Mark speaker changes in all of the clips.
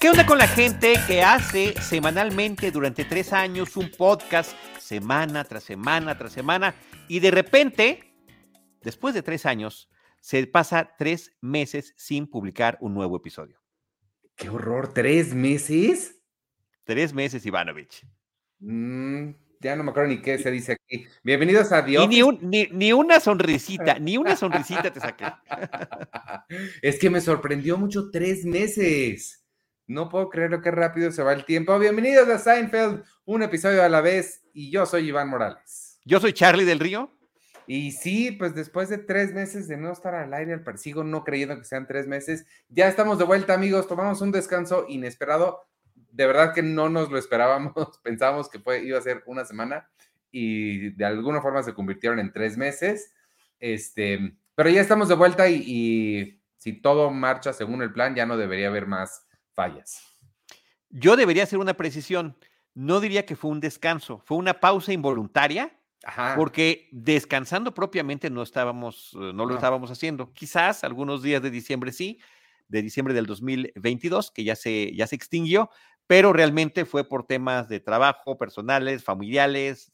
Speaker 1: ¿Qué onda con la gente que hace semanalmente durante tres años un podcast semana tras semana tras semana y de repente, después de tres años, se pasa tres meses sin publicar un nuevo episodio?
Speaker 2: ¡Qué horror! ¿Tres meses?
Speaker 1: Tres meses, Ivanovich.
Speaker 2: Mm, ya no me acuerdo ni qué se dice aquí. Bienvenidos a
Speaker 1: Dios. ni, ni, ni, una sonrisita, ni una sonrisita te saqué.
Speaker 2: es que me sorprendió mucho tres meses. No puedo creer lo que rápido se va el tiempo. Bienvenidos a Seinfeld, un episodio a la vez. Y yo soy Iván Morales.
Speaker 1: Yo soy Charlie del Río.
Speaker 2: Y sí, pues después de tres meses de no estar al aire al persigo, no creyendo que sean tres meses, ya estamos de vuelta, amigos. Tomamos un descanso inesperado. De verdad que no nos lo esperábamos. Pensábamos que fue, iba a ser una semana y de alguna forma se convirtieron en tres meses. Este, pero ya estamos de vuelta y, y si todo marcha según el plan, ya no debería haber más fallas.
Speaker 1: Yo debería hacer una precisión. No diría que fue un descanso, fue una pausa involuntaria, porque descansando propiamente no estábamos, eh, no lo estábamos haciendo. Quizás algunos días de diciembre sí, de diciembre del 2022, que ya se, ya se extinguió, pero realmente fue por temas de trabajo, personales, familiares,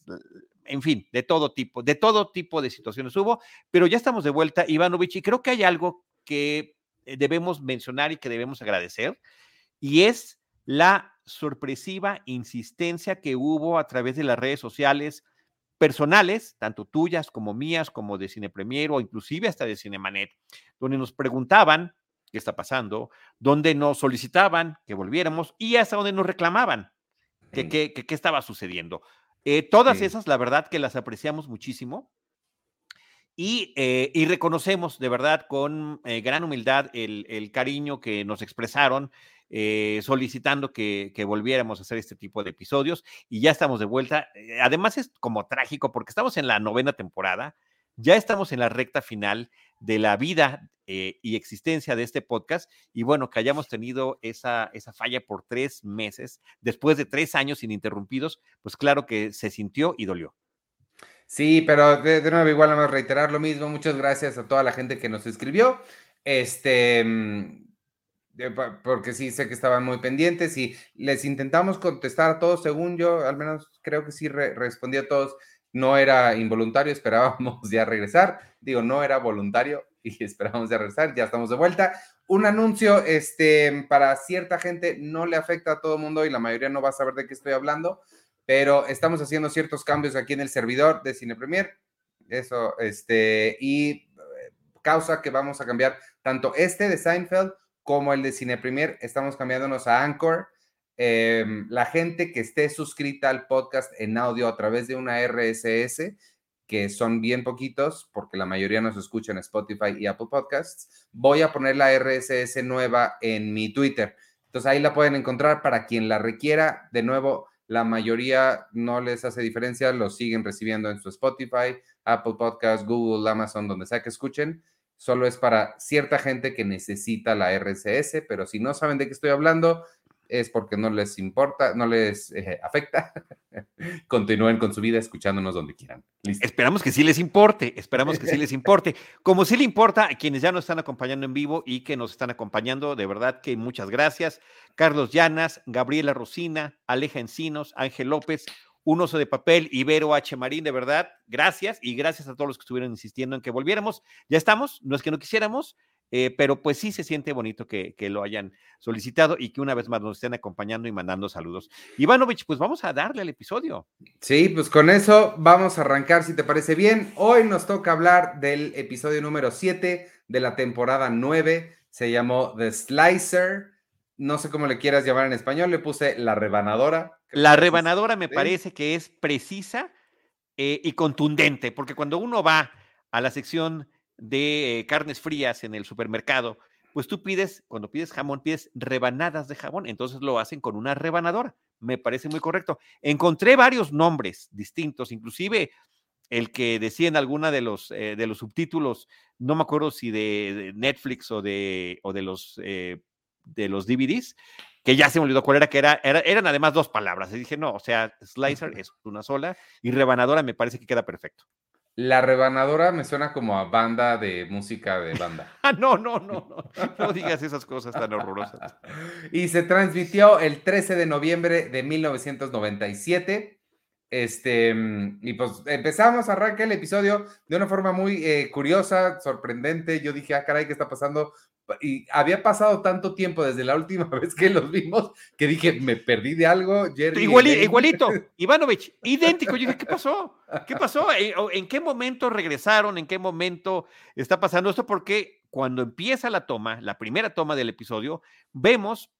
Speaker 1: en fin, de todo tipo, de todo tipo de situaciones hubo, pero ya estamos de vuelta, Ivanovich, y creo que hay algo que eh, debemos mencionar y que debemos agradecer, y es la sorpresiva insistencia que hubo a través de las redes sociales personales, tanto tuyas como mías, como de Cine Premier o inclusive hasta de Cinemanet, donde nos preguntaban qué está pasando, donde nos solicitaban que volviéramos y hasta donde nos reclamaban que qué estaba sucediendo. Eh, todas esas, la verdad que las apreciamos muchísimo. Y, eh, y, reconocemos de verdad con eh, gran humildad el, el, cariño que nos expresaron eh, solicitando que, volviéramos a hacer este tipo de episodios y ya estamos de vuelta. Eh, además es como trágico porque estamos en la novena temporada, ya estamos en la recta final de la vida eh, y existencia de este podcast y bueno, que hayamos tenido esa, esa falla por tres meses, después de tres años ininterrumpidos, pues claro que se sintió y dolió.
Speaker 2: Sí, pero de, nuevo, igual vamos a reiterar lo mismo. Muchas gracias a toda la gente que nos escribió. Este, mm, porque sí sé que estaban muy pendientes y les intentamos contestar a todos, según yo, al menos creo que sí respondí a todos, no era involuntario, esperábamos ya regresar, digo, no era voluntario y esperábamos ya regresar, ya estamos de vuelta. Un anuncio, este, para cierta gente no le afecta a todo el mundo y la mayoría no va a saber de qué estoy hablando, pero estamos haciendo ciertos cambios aquí en el servidor de Cine Premier, eso, este, y eh, causa que vamos a cambiar tanto este de Seinfeld como el de Cine Premier, estamos cambiándonos a Anchor. Em, la gente que esté suscrita al podcast en audio a través de una RSS, que son bien poquitos, porque la mayoría nos escucha en Spotify y Apple Podcasts, voy a poner la RSS nueva en mi Twitter. Entonces ahí la pueden encontrar para quien la requiera. De nuevo, la mayoría no les hace diferencia, lo siguen recibiendo en su Spotify, Apple Podcasts, Google, Amazon, donde sea que escuchen solo es para cierta gente que necesita la RCS, pero si no saben de qué estoy hablando, es porque no les importa, no les eh, afecta. Continúen con su vida escuchándonos donde quieran.
Speaker 1: Esperamos que sí les importe, esperamos que sí les importe. Como sí le importa a quienes ya nos están acompañando en vivo y que nos están acompañando, de verdad que muchas gracias. Carlos Llanas, Gabriela Rosina, Aleja Encinos, Ángel López, un oso de papel, Ibero H. Marín, de verdad, gracias y gracias a todos los que estuvieron insistiendo en que volviéramos. Ya estamos, no es que no quisiéramos, eh, pero pues sí se siente bonito que, lo hayan solicitado y que una vez más nos estén acompañando y mandando saludos. Ivanovich, pues vamos a darle al episodio.
Speaker 2: Sí, pues con eso vamos a arrancar, si te parece bien. Hoy nos toca hablar del episodio número 7 de la temporada 9. Se llamó The Slicer. No sé cómo le quieras llamar en español, le puse la rebanadora.
Speaker 1: La rebanadora me parece que es precisa eh, y contundente, porque cuando uno va a la sección de eh, carnes frías en el supermercado, pues tú pides, cuando pides jamón, pides rebanadas de jamón, entonces lo hacen con una rebanadora. Me parece muy correcto. Encontré varios nombres distintos, inclusive el que decía en alguna de los, eh, de los subtítulos, no me acuerdo si de, Netflix o de, o de los, de los DVDs, que ya se me olvidó cuál era, que era, eran además dos palabras. Y dije, no, o sea, slicer es una sola y rebanadora me parece que queda perfecto.
Speaker 2: La rebanadora me suena como a banda de música de banda.
Speaker 1: ah, no, no, no, no. No digas esas cosas tan horrorosas.
Speaker 2: y se transmitió el 13 de noviembre de 1997. Este, y pues empezamos, arranca el episodio de una forma muy eh, curiosa, sorprendente. Yo dije, ah, caray, ¿qué está pasando? Y había pasado tanto tiempo desde la última vez que los vimos que dije, me perdí de algo.
Speaker 1: igualito, Ivanovich, idéntico. Yo dije, ¿qué pasó? ¿Qué pasó? ¿En, qué momento regresaron? ¿En qué momento está pasando esto? Porque cuando empieza la toma, la primera toma del episodio, vemos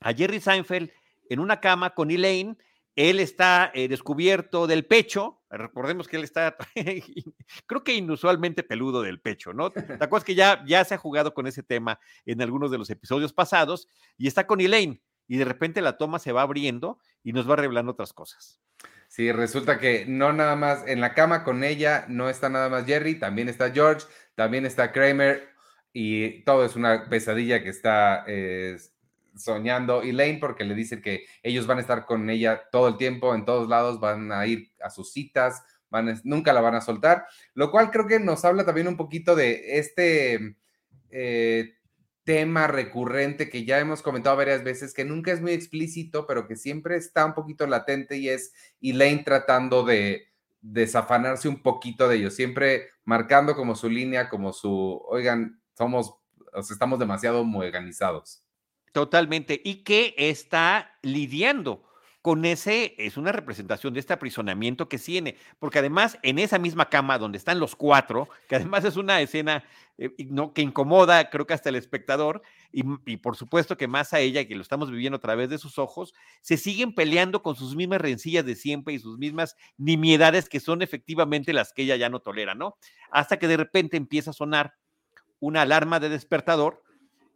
Speaker 1: a Jerry Seinfeld en una cama con Elaine él está eh, descubierto del pecho, recordemos que él está, creo que inusualmente peludo del pecho, ¿no? ¿Te acuerdas que ya, ya se ha jugado con ese tema en algunos de los episodios pasados y está con Elaine y de repente la toma se va abriendo y nos va revelando otras cosas.
Speaker 2: Sí, resulta que no nada más en la cama con ella no está nada más Jerry, también está George, también está Kramer y todo es una pesadilla que está soñando Elaine porque le dice que ellos van a estar con ella todo el tiempo, en todos lados, van a ir a sus citas, van nunca la van a soltar, lo cual creo que nos habla también un poquito de este eh, tema recurrente que ya hemos comentado varias veces, que nunca es muy explícito, pero que siempre está un poquito latente y es Elaine tratando de desafanarse un poquito de ellos, siempre marcando como su línea, como su, oigan, somos, estamos demasiado organizados.
Speaker 1: Totalmente. Y que está lidiando con ese, es una representación de este aprisionamiento que tiene, porque además en esa misma cama donde están los cuatro, que además es una escena eh, ¿no? que incomoda, creo que hasta el espectador, y, y, por supuesto que más a ella, que lo estamos viviendo a través de sus ojos, se siguen peleando con sus mismas rencillas de siempre y sus mismas nimiedades que son efectivamente las que ella ya no tolera, ¿no? Hasta que de repente empieza a sonar una alarma de despertador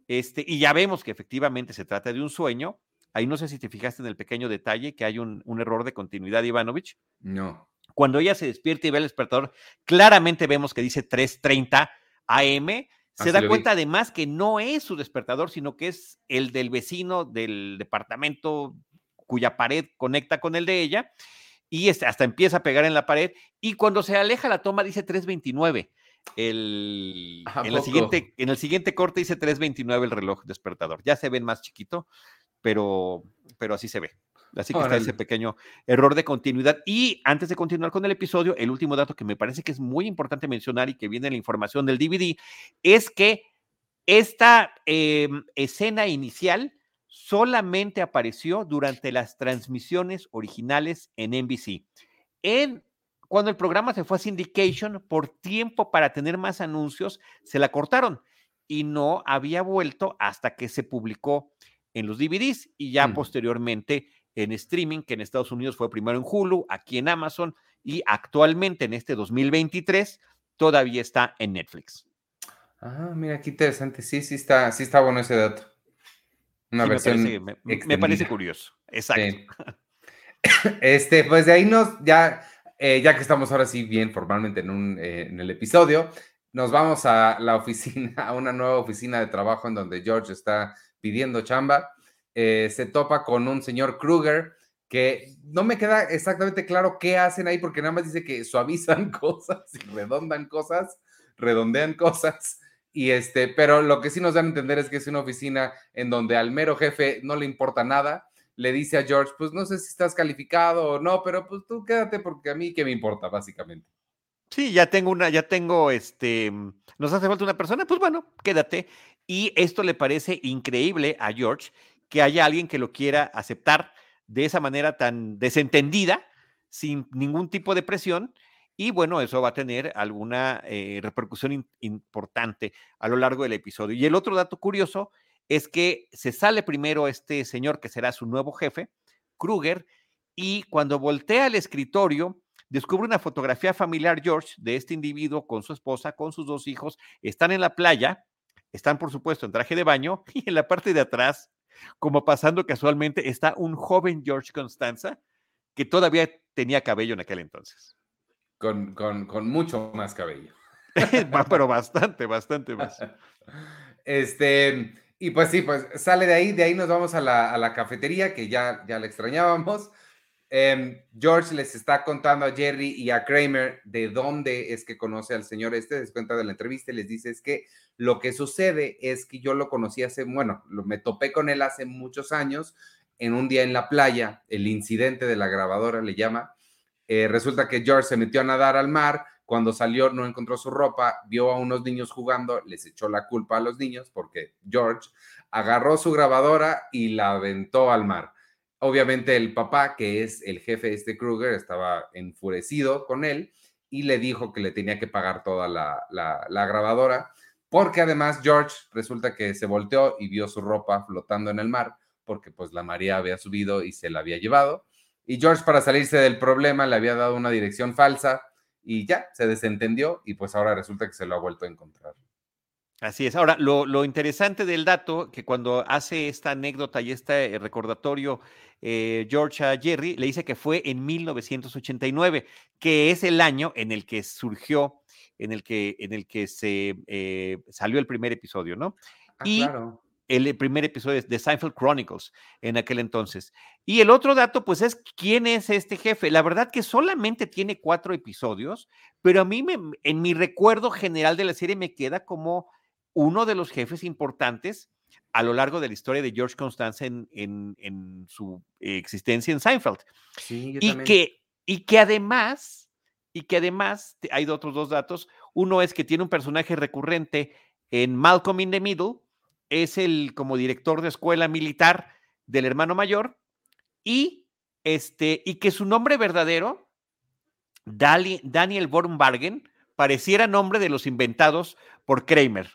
Speaker 1: este, y ya vemos que efectivamente se trata de un sueño. Ahí no sé si te fijaste en el pequeño detalle que hay un, error de continuidad, Ivanovich.
Speaker 2: No.
Speaker 1: Cuando ella se despierta y ve el despertador, claramente vemos que dice 3:30 AM. Se da cuenta además que no es su despertador, sino que es el del vecino del departamento cuya pared conecta con el de ella. Y hasta empieza a pegar en la pared. Y cuando se aleja la toma, dice 329. El, en, la siguiente, en el siguiente corte dice 3.29 el reloj despertador. Ya se ven más chiquito, pero, pero así se ve. Así que está ese pequeño error de continuidad. Y antes de continuar con el episodio, el último dato que me parece que es muy importante mencionar y que viene en la información del DVD es que esta em, escena inicial solamente apareció durante las transmisiones originales en NBC. En cuando el programa se fue a syndication, por tiempo para tener más anuncios, se la cortaron y no había vuelto hasta que se publicó en los DVDs y ya mm. posteriormente en streaming, que en Estados Unidos fue primero en Hulu, aquí en Amazon y actualmente en este 2023 todavía está en Netflix.
Speaker 2: Ah, mira, qué interesante. Sí, sí está, sí está bueno ese dato.
Speaker 1: Una versión me parece, curioso. Exacto.
Speaker 2: Este, pues de ahí nos ya eh, ya que estamos ahora sí bien formalmente en, un, eh, en el episodio, nos vamos a la oficina, a una nueva oficina de trabajo en donde George está pidiendo chamba. Eh, se topa con un señor Kruger que no me queda exactamente claro qué hacen ahí porque nada más dice que suavizan cosas y redondan cosas, redondean cosas. Y este, pero lo que sí nos dan a entender es que es una oficina en donde al mero jefe no le importa nada le dice a George, pues no sé si estás calificado o no, pero pues tú quédate porque a mí qué me importa, básicamente.
Speaker 1: Sí, ya tengo una, ya tengo este, nos hace falta una persona, pues bueno, quédate. Y esto le parece increíble a George que haya alguien que lo quiera aceptar de esa manera tan desentendida, sin ningún tipo de presión. Y bueno, eso va a tener alguna eh, repercusión importante a lo largo del episodio. Y el otro dato curioso es que se sale primero este señor que será su nuevo jefe, Kruger, y cuando voltea al escritorio, descubre una fotografía familiar, George, de este individuo con su esposa, con sus dos hijos, están en la playa, están por supuesto en traje de baño, y en la parte de atrás, como pasando casualmente, está un joven George Constanza que todavía tenía cabello en aquel entonces.
Speaker 2: Con, con mucho más cabello.
Speaker 1: Pero bastante, bastante más.
Speaker 2: Este, y pues sí, pues sale de ahí, de ahí nos vamos a la, cafetería, que ya, ya la extrañábamos. Em, George les está contando a Jerry y a Kramer de dónde es que conoce al señor este, les cuenta de la entrevista y les dice es que lo que sucede es que yo lo conocí hace, bueno, me topé con él hace muchos años en un día en la playa, el incidente de la grabadora le llama, eh, resulta que George se metió a nadar al mar, cuando salió no encontró su ropa, vio a unos niños jugando, les echó la culpa a los niños porque George agarró su grabadora y la aventó al mar Obviamente el papá, que es el jefe de este Kruger, estaba enfurecido con él y le dijo que le tenía que pagar toda la, la, grabadora, porque además George resulta que se volteó y vio su ropa flotando en el mar, porque pues la María había subido y se la había llevado. Y George para salirse del problema le había dado una dirección falsa y ya, se desentendió y pues ahora resulta que se lo ha vuelto a encontrar.
Speaker 1: Así es. Ahora, lo, interesante del dato, que cuando hace esta anécdota y este recordatorio, eh, George a Jerry le dice que fue en 1989, que es el año en el que surgió, en el que, en el que se eh, salió el primer episodio, ¿no? Ah, y claro. El primer episodio de Seinfeld Chronicles en aquel entonces. Y el otro dato, pues, es quién es este jefe. La verdad que solamente tiene cuatro episodios, pero a mí, me, en mi recuerdo general de la serie, me queda como uno de los jefes importantes a lo largo de la historia de George Constanza en, su existencia en Seinfeld. Sí, y, que, y que además, y que además, hay otros dos datos. Uno es que tiene un personaje recurrente en Malcolm in the Middle, es el como director de escuela militar del hermano mayor, y, este, y que su nombre verdadero, Daniel Bornbargen, pareciera nombre de los inventados por Kramer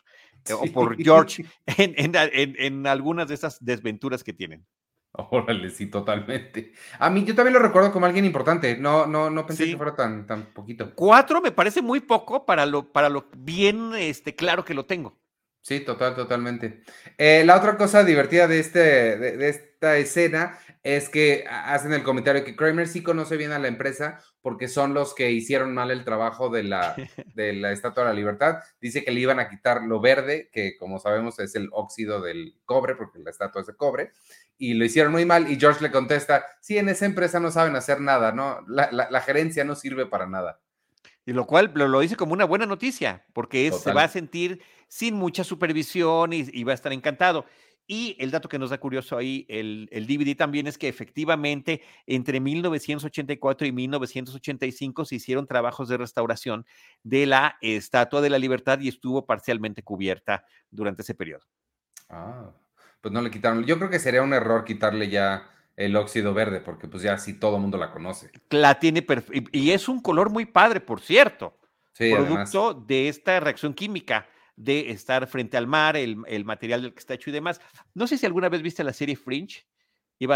Speaker 1: o por George en, algunas de esas desventuras que tienen.
Speaker 2: Órale, sí, totalmente. A mí yo también lo recuerdo como alguien importante. No, no, no pensé que fuera tan, tan poquito.
Speaker 1: Cuatro me parece muy poco para lo, para lo bien este, claro que lo tengo.
Speaker 2: Sí, total, totalmente. Eh, la otra cosa divertida de, este, de, esta escena es que hacen el comentario que Kramer sí conoce bien a la empresa porque son los que hicieron mal el trabajo de la, de la Estatua de la Libertad. Dice que le iban a quitar lo verde, que como sabemos es el óxido del cobre, porque la estatua es de cobre, y lo hicieron muy mal. Y George le contesta, sí, en esa empresa no saben hacer nada, ¿no? La, gerencia no sirve para nada.
Speaker 1: Y lo cual lo, dice como una buena noticia, porque se va a sentir sin mucha supervisión y, va a estar encantado. Y el dato que nos da curioso ahí, el, el, DVD también es que efectivamente entre 1984 y 1985 se hicieron trabajos de restauración de la Estatua de la Libertad y estuvo parcialmente cubierta durante ese periodo.
Speaker 2: Ah, pues no le quitaron. Yo creo que sería un error quitarle ya el óxido verde, porque pues ya sí todo el mundo la conoce.
Speaker 1: La tiene y es un color muy padre, por cierto. Sí, producto de esta reacción química de estar frente al mar, el, material del que está hecho y demás. No sé si alguna vez viste la serie Fringe,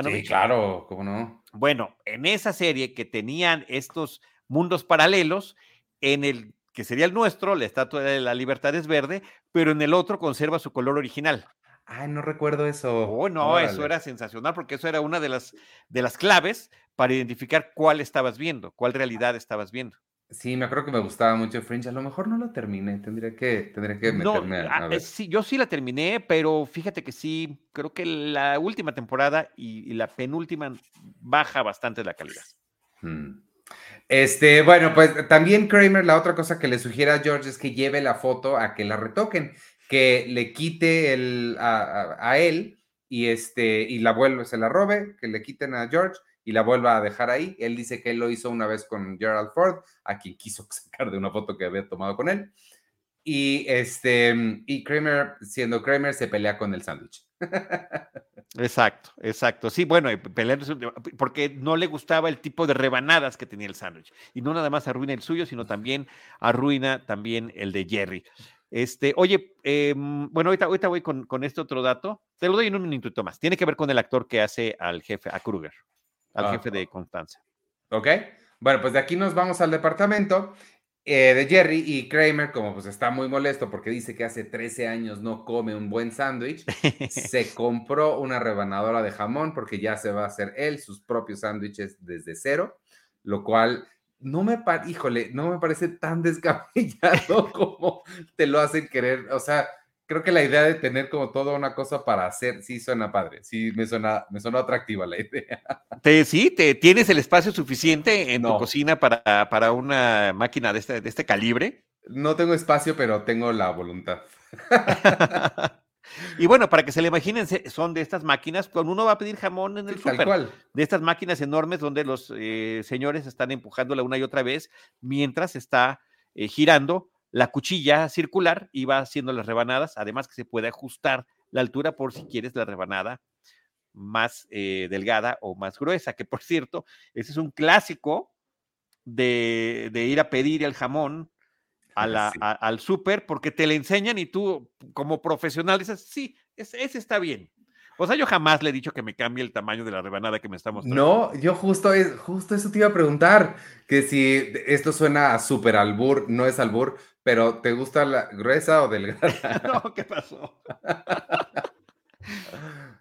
Speaker 2: Sí, claro, cómo no.
Speaker 1: Bueno, en esa serie que tenían estos mundos paralelos, en el que sería el nuestro, la Estatua de la Libertad es verde, pero en el otro conserva su color original.
Speaker 2: Ay, no recuerdo eso.
Speaker 1: Oh, no, eso era sensacional porque eso era una de las, de las claves para identificar cuál estabas viendo, cuál realidad estabas viendo.
Speaker 2: Sí, me acuerdo que me gustaba mucho Fringe. A lo mejor no lo terminé, tendría que, tendría que meterme a,
Speaker 1: ah, ver. Sí, yo sí la terminé, pero fíjate que sí, creo que la última temporada y, la penúltima baja bastante la calidad.
Speaker 2: Mm. Este, bueno, pues también Kramer, la otra cosa que le sugiere a George es que lleve la foto a que la retoquen, que le quite el, a, a él y este, y la vuelve, se la robe, que le quiten a George y la vuelva a dejar ahí. Él dice que él lo hizo una vez con Gerald Ford, a quien quiso sacar de una foto que había tomado con él. Y este y Kramer, siendo Kramer, se pelea con el sándwich.
Speaker 1: Exacto, exacto. Sí, bueno, porque no le gustaba el tipo de rebanadas que tenía el sándwich. Y no nada más arruina el suyo, sino también arruina también el de Jerry. Este, oye, em, bueno, ahorita, ahorita voy con, con, este otro dato. Te lo doy en un minutito más. Tiene que ver con el actor que hace al jefe, a Kruger al ah, jefe de Constanza.
Speaker 2: Ok, bueno, pues de aquí nos vamos al departamento eh, de Jerry y Kramer, como pues está muy molesto porque dice que hace 13 años no come un buen sándwich, se compró una rebanadora de jamón porque ya se va a hacer él sus propios sándwiches desde cero, lo cual no me, híjole, no me parece tan descabellado como te lo hacen querer, o sea, creo que la idea de tener como toda una cosa para hacer, sí suena padre, sí me suena, me suena atractiva la idea.
Speaker 1: Te, sí, te, ¿tienes el espacio suficiente en tu cocina para, para una máquina de este, de este calibre?
Speaker 2: No tengo espacio, pero tengo la voluntad.
Speaker 1: Y bueno, para que se le imaginen, son de estas máquinas, cuando uno va a pedir jamón en el súper, de estas máquinas enormes donde los eh, señores están empujándola una y otra vez mientras está eh, girando la cuchilla circular y va haciendo las rebanadas, además que se puede ajustar la altura por si quieres la rebanada más eh, delgada o más gruesa, que por cierto, ese es un clásico de, de ir a pedir el jamón al súper porque te le enseñan y tú como profesional dices, sí, ese, está bien. O sea, yo jamás le he dicho que me cambie el tamaño de la rebanada que me está mostrando.
Speaker 2: No, yo justo, justo eso te iba a preguntar, que si esto suena a súper albur, no es albur, pero ¿te gusta la gruesa o delgada?
Speaker 1: no, ¿qué pasó?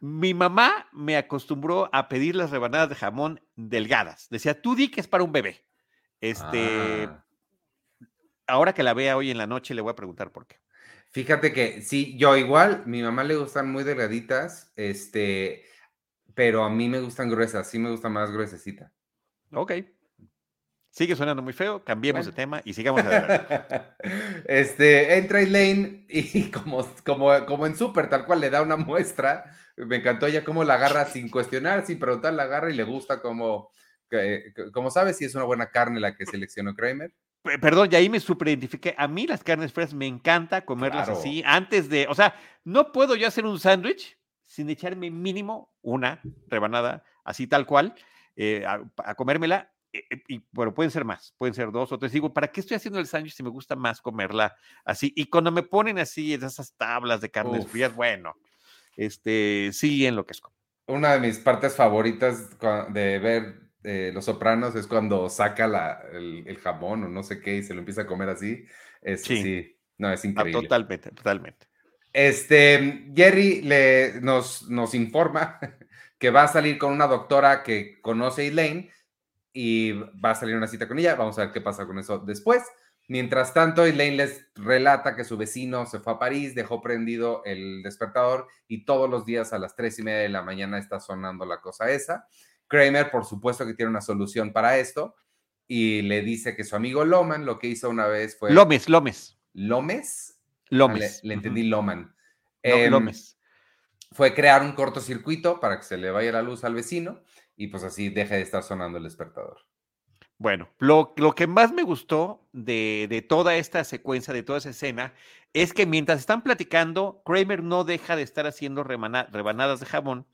Speaker 1: Mi mamá me acostumbró a pedir las rebanadas de jamón delgadas. Decía, tú di que es para un bebé. Este, ah ahora que la vea hoy en la noche le voy a preguntar por qué.
Speaker 2: Fíjate que sí, yo igual, mi mamá le gustan muy delgaditas, este, pero a mí me gustan gruesas, sí me gusta más gruesecita.
Speaker 1: Ok. Sigue sonando muy feo, cambiemos de tema y sigamos adelante.
Speaker 2: este, entra Elaine y como, como, como en Super, tal cual le da una muestra. Me encantó ella cómo la agarra sin cuestionar, sin preguntar, la agarra y le gusta como, como sabe si es una buena carne la que seleccionó Kramer
Speaker 1: perdón, y ahí me superidentifiqué. A mí las carnes frías me encanta comerlas así antes de, o sea, no puedo yo hacer un sándwich sin echarme mínimo una rebanada así tal cual eh, a, comérmela. Eh, eh, y bueno, pueden ser más, pueden ser dos o tres. Digo, ¿para qué estoy haciendo el sándwich si me gusta más comerla así? Y cuando me ponen así esas tablas de carnes frías, bueno, este, sí enloquezco.
Speaker 2: Una de mis partes favoritas de ver eh, Los Sopranos es cuando saca la, el, jamón o no sé qué y se lo empieza a comer así. Es, sí. no, es ah, increíble.
Speaker 1: totalmente, totalmente.
Speaker 2: Este, Jerry le, nos, nos informa que va a salir con una doctora que conoce a Elaine y va a salir una cita con ella. Vamos a ver qué pasa con eso después. Mientras tanto, Elaine les relata que su vecino se fue a París, dejó prendido el despertador y todos los días a las tres y media de la mañana está sonando la cosa esa. Kramer, por supuesto que tiene una solución para esto y le dice que su amigo Loman lo que hizo una vez fue...
Speaker 1: Lomes, Lomes.
Speaker 2: ¿Lomes?
Speaker 1: Lomes.
Speaker 2: le, entendí Loman. Em, Lomes. Fue crear un cortocircuito para que se le vaya la luz al vecino y pues así deje de estar sonando el despertador.
Speaker 1: Bueno, lo, que más me gustó de, de, toda esta secuencia, de toda esa escena, es que mientras están platicando, Kramer no deja de estar haciendo rebanadas de jamón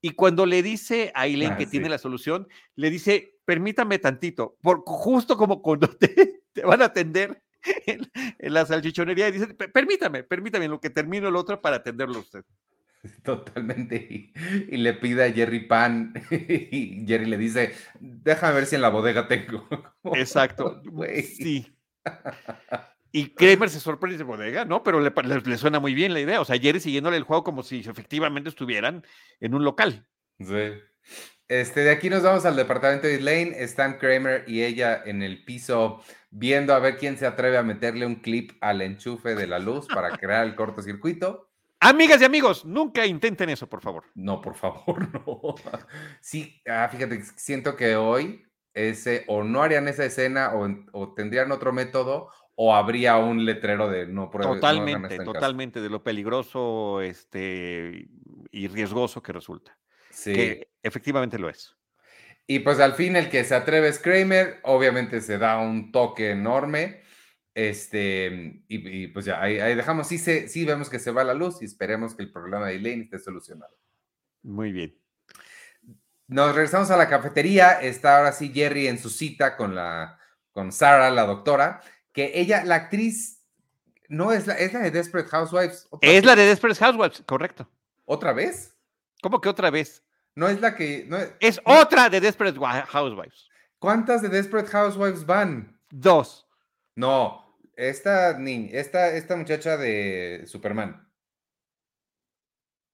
Speaker 1: y cuando le dice a Aileen ah, que tiene la solución, le dice, permítame tantito, por, justo como cuando te, van a atender en, la salchichonería y dice, permítame, permítame lo que termino el otro para atenderlo a usted.
Speaker 2: Totalmente. Y, le pide a Jerry pan y Jerry le dice, déjame ver si en la bodega tengo.
Speaker 1: Exacto. Sí. Y Kramer se sorprende de bodega, ¿no? Pero le, suena muy bien la idea. O sea, Jerry siguiéndole el juego como si efectivamente estuvieran en un local.
Speaker 2: Sí. Este, de aquí nos vamos al departamento de Lane. Están Kramer y ella en el piso viendo a ver quién se atreve a meterle un clip al enchufe de la luz para crear el cortocircuito.
Speaker 1: Amigas y amigos, nunca intenten eso, por favor.
Speaker 2: No, por favor, no. Sí, ah, fíjate, siento que hoy ese, o no harían esa escena o, o tendrían otro método o habría un letrero de no
Speaker 1: pruebes. Totalmente, totalmente, de lo peligroso este, y riesgoso que resulta. Sí. Que efectivamente lo es.
Speaker 2: Y pues al fin el que se atreve es Kramer, obviamente se da un toque enorme. Este, y, pues ya, ahí, dejamos, sí, se, sí vemos que se va la luz y esperemos que el problema de Elaine esté solucionado.
Speaker 1: Muy bien.
Speaker 2: Nos regresamos a la cafetería, está ahora sí Jerry en su cita con la, con Sara, la doctora, que ella, la actriz, no es la, es la de Desperate Housewives.
Speaker 1: Es la de Desperate Housewives, correcto.
Speaker 2: ¿Otra vez?
Speaker 1: ¿Cómo que otra vez?
Speaker 2: No es la que.
Speaker 1: es, otra de Desperate Housewives.
Speaker 2: ¿Cuántas de Desperate Housewives van?
Speaker 1: Dos.
Speaker 2: No, esta niña, esta, esta muchacha de Superman.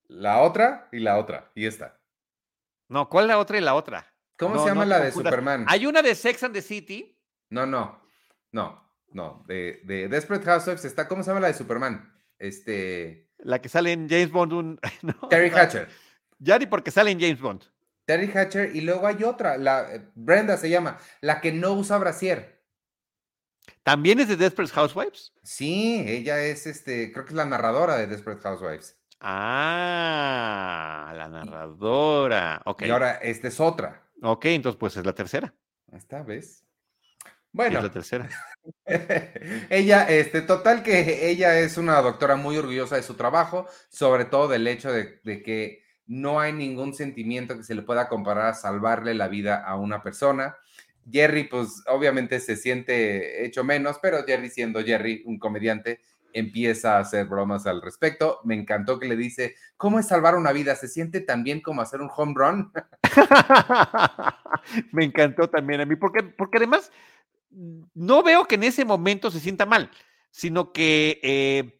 Speaker 2: La otra y la otra. Y esta.
Speaker 1: No, ¿cuál la otra y la otra?
Speaker 2: ¿Cómo se llama la de Superman?
Speaker 1: Hay una de Sex and the City.
Speaker 2: No, no, no. No, de, de Desperate Housewives está, ¿cómo se llama la de Superman? Este.
Speaker 1: La que sale en James Bond. Un,
Speaker 2: Terry Hatcher.
Speaker 1: Ya ni porque sale en James Bond.
Speaker 2: Terry Hatcher y luego hay otra, la Brenda se llama, la que no usa brasier.
Speaker 1: ¿También es de Desperate Housewives?
Speaker 2: Sí, ella es este, creo que es la narradora de Desperate Housewives.
Speaker 1: Ah, la narradora. Ok.
Speaker 2: Y ahora esta es otra.
Speaker 1: Ok, entonces pues es la tercera.
Speaker 2: Esta vez. Bueno.
Speaker 1: Es la tercera.
Speaker 2: ella, este, total que ella es una doctora muy orgullosa de su trabajo, sobre todo del hecho de, de que no hay ningún sentimiento que se le pueda comparar a salvarle la vida a una persona. Jerry, pues obviamente se siente hecho menos, pero Jerry siendo Jerry, un comediante, empieza a hacer bromas al respecto. Me encantó que le dice, ¿cómo es salvar una vida? ¿Se siente tan bien como hacer un home run?
Speaker 1: Me encantó también a mí, porque, porque además no veo que en ese momento se sienta mal, sino que... Eh,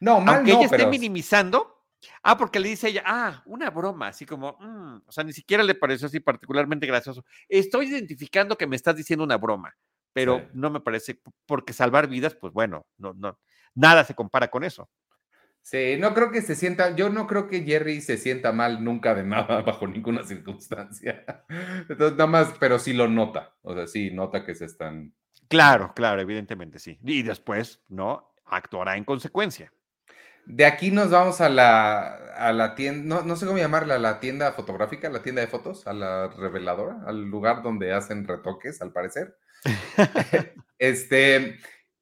Speaker 1: no, mal aunque ella esté minimizando, Ah, porque le dice ella, ah, una broma, así como, mm", o sea, ni siquiera le pareció así particularmente gracioso. Estoy identificando que me estás diciendo una broma, pero no me parece, porque salvar vidas, pues bueno, no, no, nada se compara con eso.
Speaker 2: Sí, no creo que se sienta, yo no creo que Jerry se sienta mal nunca de nada, bajo ninguna circunstancia. Entonces, nada más, pero sí lo nota, o sea, sí nota que se están.
Speaker 1: Claro, claro, evidentemente sí. Y después, ¿no? Actuará en consecuencia.
Speaker 2: De aquí nos vamos a la, a la tienda, no, sé cómo llamarla, la tienda fotográfica, la tienda de fotos, a la reveladora, al lugar donde hacen retoques, al parecer. este,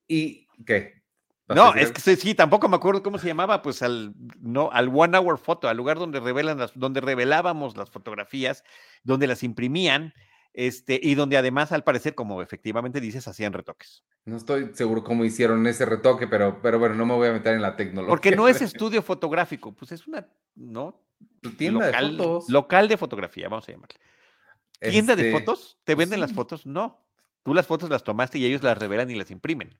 Speaker 2: y ¿qué?
Speaker 1: No, es que sí, tampoco me acuerdo cómo se llamaba, pues al, no, al One Hour Photo, al lugar donde revelan las, donde revelábamos las fotografías, donde las imprimían, este, y donde además, al parecer, como efectivamente dices, hacían retoques.
Speaker 2: No estoy seguro cómo hicieron ese retoque, pero, pero bueno, no me voy a meter en la tecnología.
Speaker 1: Porque no es estudio fotográfico, pues es una, ¿no?
Speaker 2: Tienda local, de fotos.
Speaker 1: Local de fotografía, vamos a llamarle. ¿Tienda de este, fotos? ¿Te venden las fotos? No. Tú las fotos las tomaste y ellos las revelan y las imprimen.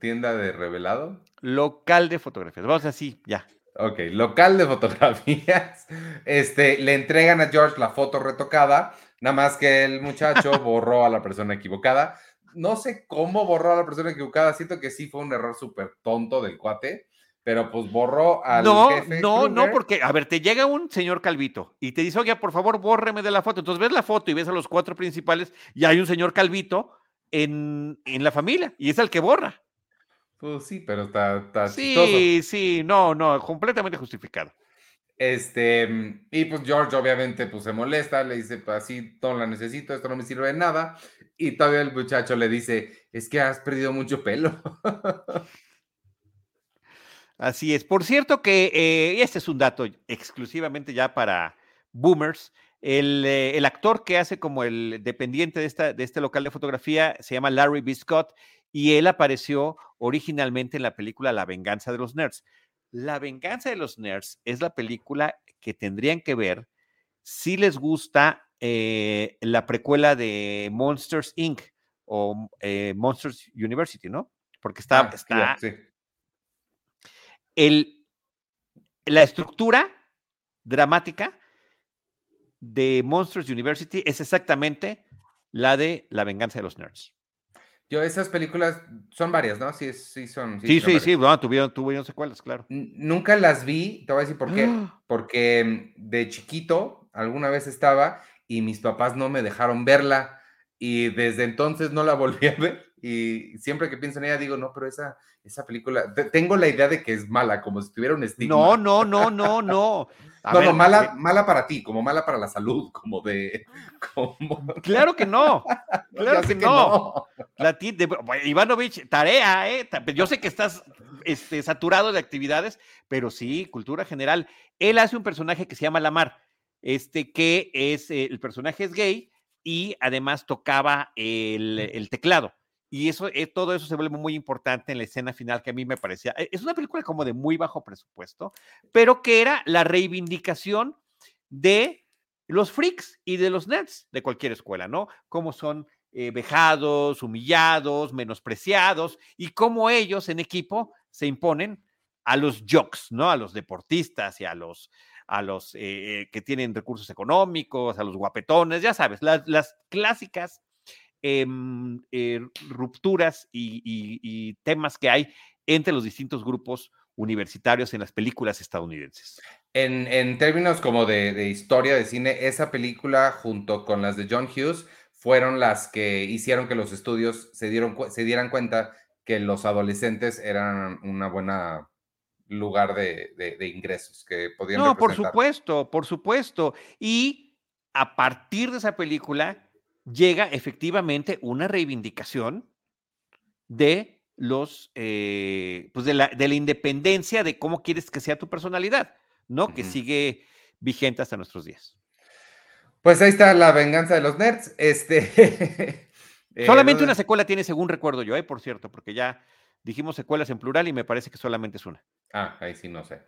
Speaker 2: ¿Tienda de revelado?
Speaker 1: Local de fotografías. Vamos así, ya.
Speaker 2: Ok, local de fotografías. Este, le entregan a George la foto retocada Nada más que el muchacho borró a la persona equivocada. No sé cómo borró a la persona equivocada. Siento que sí fue un error súper tonto del cuate pero pues borró al
Speaker 1: no, No, no, porque, a ver, te llega un señor Calvito y te dice, oye, por favor, bórreme de la foto. Entonces ves la foto y ves a los cuatro principales y hay un señor Calvito en, en la familia y es el que borra.
Speaker 2: Pues sí, pero está, está
Speaker 1: Sí, sí, no, no, completamente justificado.
Speaker 2: Este, y pues George obviamente pues se molesta, le dice, pues así, no la necesito, esto no me sirve de nada. Y todavía el muchacho le dice, es que has perdido mucho pelo.
Speaker 1: Así es. Por cierto que eh, este es un dato exclusivamente ya para boomers. El, eh, el, actor que hace como el dependiente de, esta, de este local de fotografía se llama Larry B. Scott y él apareció originalmente en la película La venganza de los nerds. La venganza de los nerds es la película que tendrían que ver si les gusta eh, la precuela de Monsters Inc. o eh, Monsters University, ¿no? Porque está, ah, está el, la estructura dramática de Monsters University es exactamente la de La venganza de los nerds.
Speaker 2: Yo, esas películas son varias, ¿no? Sí, sí son.
Speaker 1: Sí, sí, sí, tuvieron, tuvieron secuelas, claro.
Speaker 2: Nunca las vi, te voy a decir por qué. ¡Ah! Porque de chiquito alguna vez estaba y mis papás no me dejaron verla y desde entonces no la volví a ver. Y siempre que pienso en ella digo, no, pero esa, esa película, tengo la idea de que es mala, como si tuviera un estigma.
Speaker 1: No, no, no, no, no.
Speaker 2: no, no, mala, eh mala para ti, como mala para la salud, como de.
Speaker 1: Claro que no. Claro que, no. La de, Ivanovich, tarea, ¿eh? Yo sé que estás este, saturado de actividades, pero sí, cultura general. Él hace un personaje que se llama Lamar, este, que es, eh, el personaje es gay y además tocaba el, el teclado. Y eso, eh, todo eso se vuelve muy importante en la escena final que a mí me parecía. Eh, es una película como de muy bajo presupuesto, pero que era la reivindicación de los freaks y de los nerds de cualquier escuela, ¿no? Cómo son eh, vejados, humillados, menospreciados y cómo ellos en equipo se imponen a los jocks, ¿no? A los deportistas y a los, a los que tienen recursos económicos, a los guapetones, ya sabes, las, las clásicas Em, eh, rupturas y, temas que hay entre los distintos grupos universitarios en las películas estadounidenses.
Speaker 2: En, términos como de, historia de cine, esa película junto con las de John Hughes fueron las que hicieron que los estudios se, dieron, se dieran cuenta que los adolescentes eran una buena lugar de, ingresos que podían
Speaker 1: No, por supuesto, por supuesto. Y a partir de esa película llega efectivamente una reivindicación de los, eh, pues de la, de la, independencia de cómo quieres que sea tu personalidad, ¿no? Que sigue vigente hasta nuestros días.
Speaker 2: Pues ahí está la venganza de los nerds. Este.
Speaker 1: Eh, solamente una secuela tiene, según recuerdo yo, ¿eh? por cierto, porque ya dijimos secuelas en plural y me parece que solamente es una.
Speaker 2: Ah, ahí sí no sé.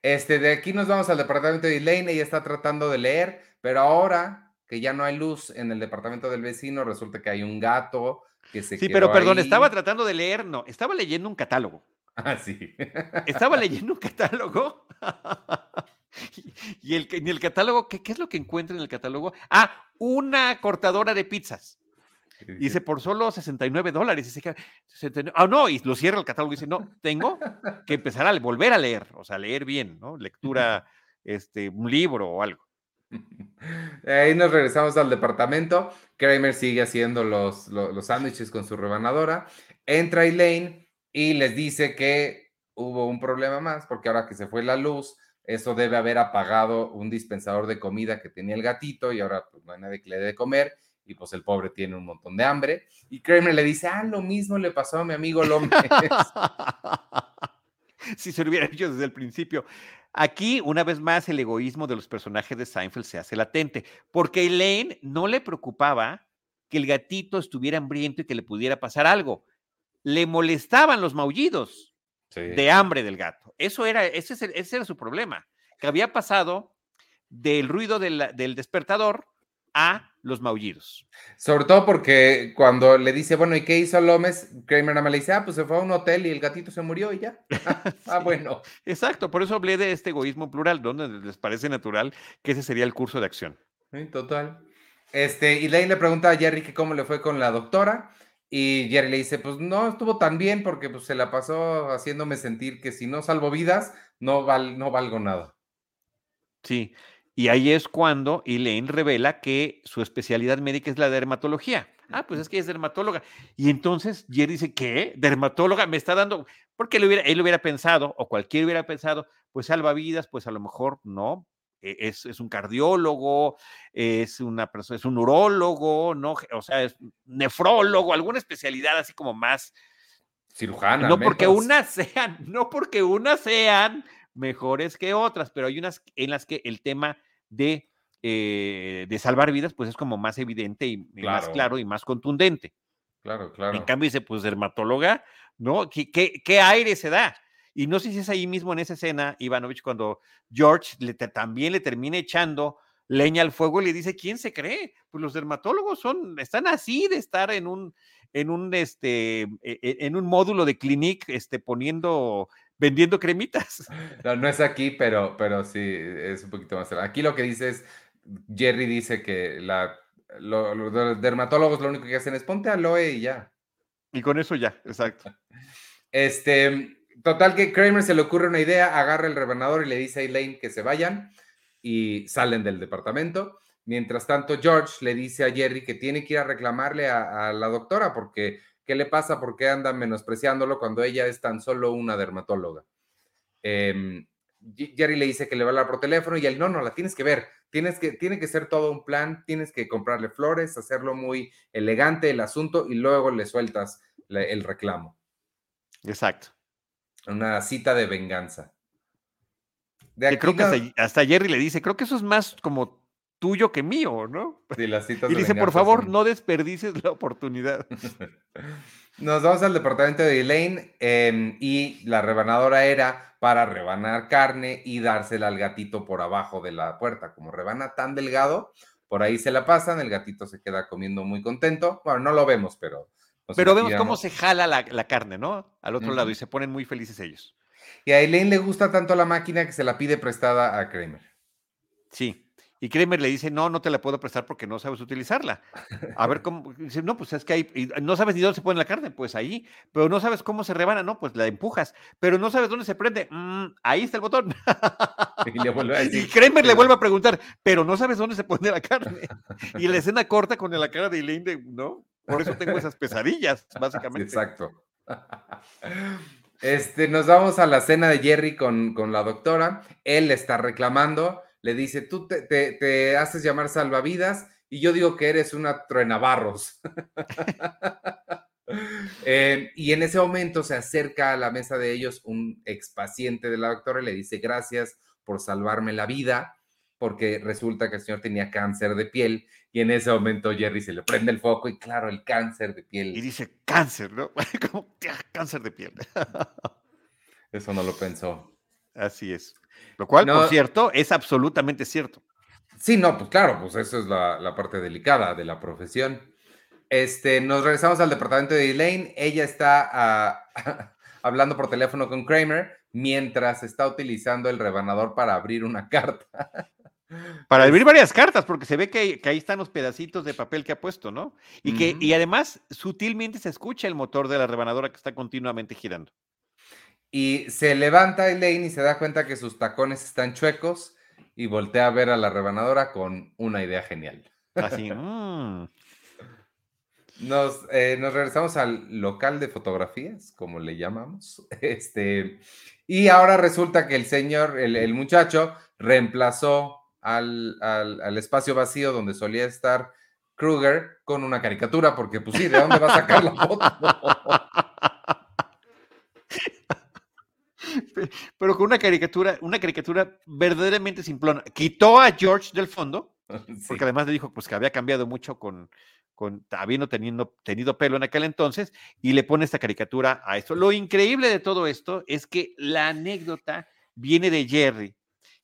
Speaker 2: Este, de aquí nos vamos al departamento de Elaine, ella está tratando de leer, pero ahora que ya no hay luz en el departamento del vecino, resulta que hay un gato que se
Speaker 1: Sí, pero perdón, estaba tratando de leer, no, estaba leyendo un catálogo.
Speaker 2: Ah, sí.
Speaker 1: Estaba leyendo un catálogo. y el, en el catálogo, ¿qué, ¿qué es lo que encuentra en el catálogo? Ah, una cortadora de pizzas. Dice, por solo 69 dólares. Dice, ah, no, y lo cierra el catálogo y dice, no, tengo que empezar a volver a leer, o sea, leer bien, ¿no? Lectura, este, un libro o algo.
Speaker 2: Ahí nos regresamos al departamento. Kramer sigue haciendo los, los, sándwiches con su rebanadora. Entra Elaine y les dice que hubo un problema más, porque ahora que se fue la luz, eso debe haber apagado un dispensador de comida que tenía el gatito y ahora pues, no hay nadie que le dé de comer y pues el pobre tiene un montón de hambre. Y Kramer le dice, ah, lo mismo le pasó a mi amigo López.
Speaker 1: si se lo hubiera dicho desde el principio. Aquí, una vez más, el egoísmo de los personajes de Seinfeld se hace latente, porque Elaine no le preocupaba que el gatito estuviera hambriento y que le pudiera pasar algo. Le molestaban los maullidos de hambre del gato. Eso era, ese, ese, era su problema, que había pasado del ruido del despertador a los maullidos.
Speaker 2: Sobre todo porque cuando le dice, bueno, ¿y qué hizo López? Kramer nada más le dice, ah, pues se fue a un hotel y el gatito se murió y ya. ah, bueno.
Speaker 1: Exacto, por eso hablé de este egoísmo plural, donde les parece natural que ese sería el curso de acción.
Speaker 2: Sí, total. Este, y Lane le pregunta a Jerry que cómo le fue con la doctora. Y Jerry le dice, pues no estuvo tan bien porque pues, se la pasó haciéndome sentir que si no salvo vidas, no, val, no valgo nada.
Speaker 1: Sí, y ahí es cuando Elaine revela que su especialidad médica es la dermatología. Ah, pues es que es dermatóloga. Y entonces Jerry dice, ¿qué? ¿Dermatóloga? Me está dando, porque él hubiera, él hubiera pensado, o cualquiera hubiera pensado, pues salva vidas, pues a lo mejor no. E, es, es un cardiólogo, es una persona, es un urólogo, ¿no? O sea, es nefrólogo, alguna especialidad así como más
Speaker 2: cirujana.
Speaker 1: No porque unas sean, no porque unas sean mejores que otras, pero hay unas en las que el tema de, eh, de salvar vidas, pues es como más evidente y, más claro y más contundente.
Speaker 2: Claro, claro.
Speaker 1: En cambio dice, pues dermatóloga, ¿no? ¿Qué, qué, aire se da? Y no sé si es ahí mismo en esa escena, Ivanovich, cuando George le, también le termina echando leña al fuego y le dice, ¿quién se cree? Pues los dermatólogos son, están así de estar en un, en un, este, e, e, en un módulo de clinic, este, poniendo vendiendo cremitas.
Speaker 2: No, no es aquí, pero, pero sí, es un poquito más. Aquí lo que dice es, Jerry dice que la, los dermatólogos lo único que hacen es ponte aloe y ya.
Speaker 1: Y con eso ya, exacto.
Speaker 2: Este, total que Kramer se le ocurre una idea, agarra el rebanador y le dice a Elaine que se vayan y salen del departamento. Mientras tanto, George le dice a Jerry que tiene que ir a reclamarle a la doctora porque ¿Qué le pasa? ¿Por qué anda menospreciándolo cuando ella es tan solo una dermatóloga? Em, Jerry le dice que le va a hablar por teléfono y él, no, no, la tienes que ver. Tienes que, tiene que ser todo un plan, tienes que comprarle flores, hacerlo muy elegante el asunto y luego le sueltas el reclamo.
Speaker 1: Exacto.
Speaker 2: Una cita de venganza.
Speaker 1: creo que hasta, Jerry le dice, creo que eso es más como tuyo que mío, ¿no?
Speaker 2: Sí, las citas
Speaker 1: y dice, por favor, no desperdices la oportunidad.
Speaker 2: Nos vamos al departamento de Elaine em, y la rebanadora era para rebanar carne y dársela al gatito por abajo de la puerta. Como rebana tan delgado, por ahí se la pasan, el gatito se queda comiendo muy contento. Bueno, no lo vemos, pero...
Speaker 1: Pero vemos cómo se jala la, carne, ¿no? Al otro lado y se ponen muy felices ellos.
Speaker 2: Y a Elaine le gusta tanto la máquina que se la pide prestada a Kramer.
Speaker 1: Sí, Y Kramer le dice, no, no te la puedo prestar porque no sabes utilizarla. A ver cómo, dice, no, pues es que hay, no sabes ni dónde se pone la carne, pues ahí, pero no sabes cómo se rebana, no, pues la empujas, pero no sabes dónde se prende, mm, ahí está el botón. Y, le Kramer le vuelve a preguntar, pero no sabes dónde se pone la carne. Y la escena corta con la cara de Elaine, ¿no? Por eso tengo esas pesadillas, básicamente.
Speaker 2: Exacto. Este, nos vamos a la cena de Jerry con, con la doctora. Él está reclamando le dice, tú te, haces llamar salvavidas y yo digo que eres una truenabarros. eh, y en ese momento se acerca a la mesa de ellos un expaciente de la doctora y le dice, gracias por salvarme la vida, porque resulta que el señor tenía cáncer de piel y en ese momento Jerry se le prende el foco y claro, el cáncer de piel.
Speaker 1: Y dice, cáncer, ¿no? Como, cáncer de piel.
Speaker 2: Eso no lo pensó.
Speaker 1: Así es. Lo cual, por cierto, es absolutamente cierto.
Speaker 2: Sí, no, pues claro, pues eso es la, parte delicada de la profesión. Este, nos regresamos al departamento de Elaine. Ella está ah, hablando por teléfono con Kramer mientras está utilizando el rebanador para abrir una carta.
Speaker 1: Para abrir varias cartas, porque se ve que, ahí están los pedacitos de papel que ha puesto, ¿no? Y que, y además, sutilmente se escucha el motor de la rebanadora que está continuamente girando.
Speaker 2: Y se levanta Elaine y se da cuenta que sus tacones están chuecos y voltea a ver a la rebanadora con una idea genial.
Speaker 1: Así. Mm.
Speaker 2: Nos, eh, nos, regresamos al local de fotografías, como le llamamos. Este, y ahora resulta que el señor, el, muchacho, reemplazó al, al, al, espacio vacío donde solía estar Kruger con una caricatura, porque pues sí, ¿de dónde va a sacar la foto?
Speaker 1: pero con una caricatura, una caricatura verdaderamente simplona. Quitó a George del fondo, porque además le dijo pues, que había cambiado mucho con, con habiendo teniendo, tenido pelo en aquel entonces, y le pone esta caricatura a esto. Lo increíble de todo esto es que la anécdota viene de Jerry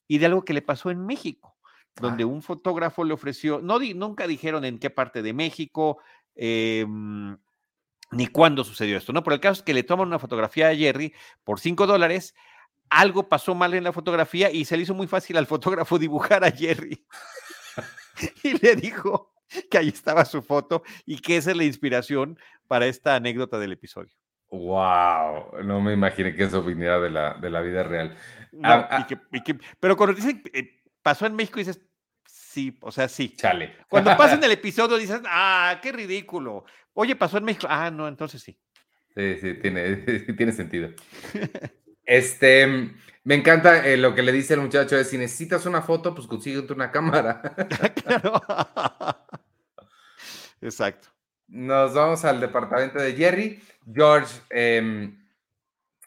Speaker 1: y de algo que le pasó en México, donde un fotógrafo le ofreció, no nunca dijeron en qué parte de México, eh, ni cuándo sucedió esto, ¿no? Por el caso es que le toman una fotografía a Jerry por 5 dólares, algo pasó mal en la fotografía y se le hizo muy fácil al fotógrafo dibujar a Jerry. y le dijo que ahí estaba su foto y que esa es la inspiración para esta anécdota del episodio.
Speaker 2: Wow, no me imaginé que eso viniera de la, de la vida real.
Speaker 1: Ah, ah. pero cuando dicen eh, pasó en México, dices, sí, o sea, sí.
Speaker 2: Chale.
Speaker 1: Cuando pasa en el episodio, dices, ah, qué ridículo. Oye, pasó en México. Ah, no, entonces sí.
Speaker 2: Sí, sí, tiene, tiene sentido. Este, me encanta eh, lo que le dice el muchacho, es si necesitas una foto, pues consíguete una cámara. claro.
Speaker 1: Exacto.
Speaker 2: Nos vamos al departamento de Jerry. George em,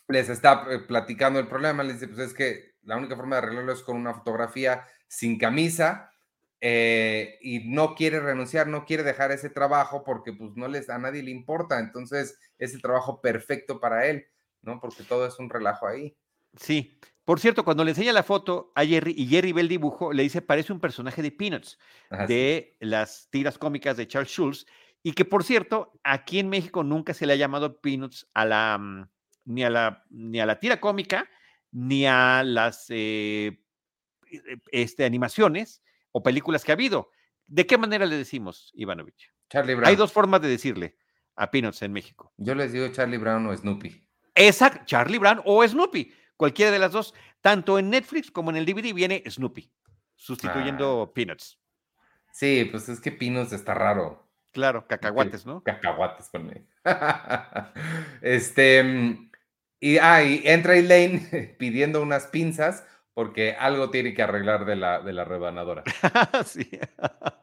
Speaker 2: les está eh, platicando el problema, le dice, pues es que la única forma de arreglarlo es con una fotografía sin camisa. Eh, y no quiere renunciar, no quiere dejar ese trabajo porque pues no les a nadie le importa, entonces es el trabajo perfecto para él, ¿no? Porque todo es un relajo ahí.
Speaker 1: Sí. Por cierto, cuando le enseña la foto a Jerry y Jerry ve el dibujo, le dice parece un personaje de Peanuts, de las tiras cómicas de Charles Schulz, y que por cierto, aquí en México nunca se le ha llamado Peanuts a la mm, ni a la ni a la tira cómica ni a las eh, e, este, animaciones o películas que ha habido. ¿De qué manera le decimos, Ivanovich?
Speaker 2: Charlie Brown.
Speaker 1: Hay dos formas de decirle a Peanuts en México.
Speaker 2: Yo les digo Charlie Brown o Snoopy.
Speaker 1: Exacto, Charlie Brown o Snoopy. Cualquiera de las dos. Tanto en Netflix como en el DVD viene Snoopy, sustituyendo ah. Peanuts.
Speaker 2: Sí, pues es que Peanuts está raro.
Speaker 1: Claro, cacahuates, ¿no?
Speaker 2: Cacahuates con este. Y, ah, y entra Elaine pidiendo unas pinzas porque algo tiene que arreglar de la, de la rebanadora.
Speaker 1: sí.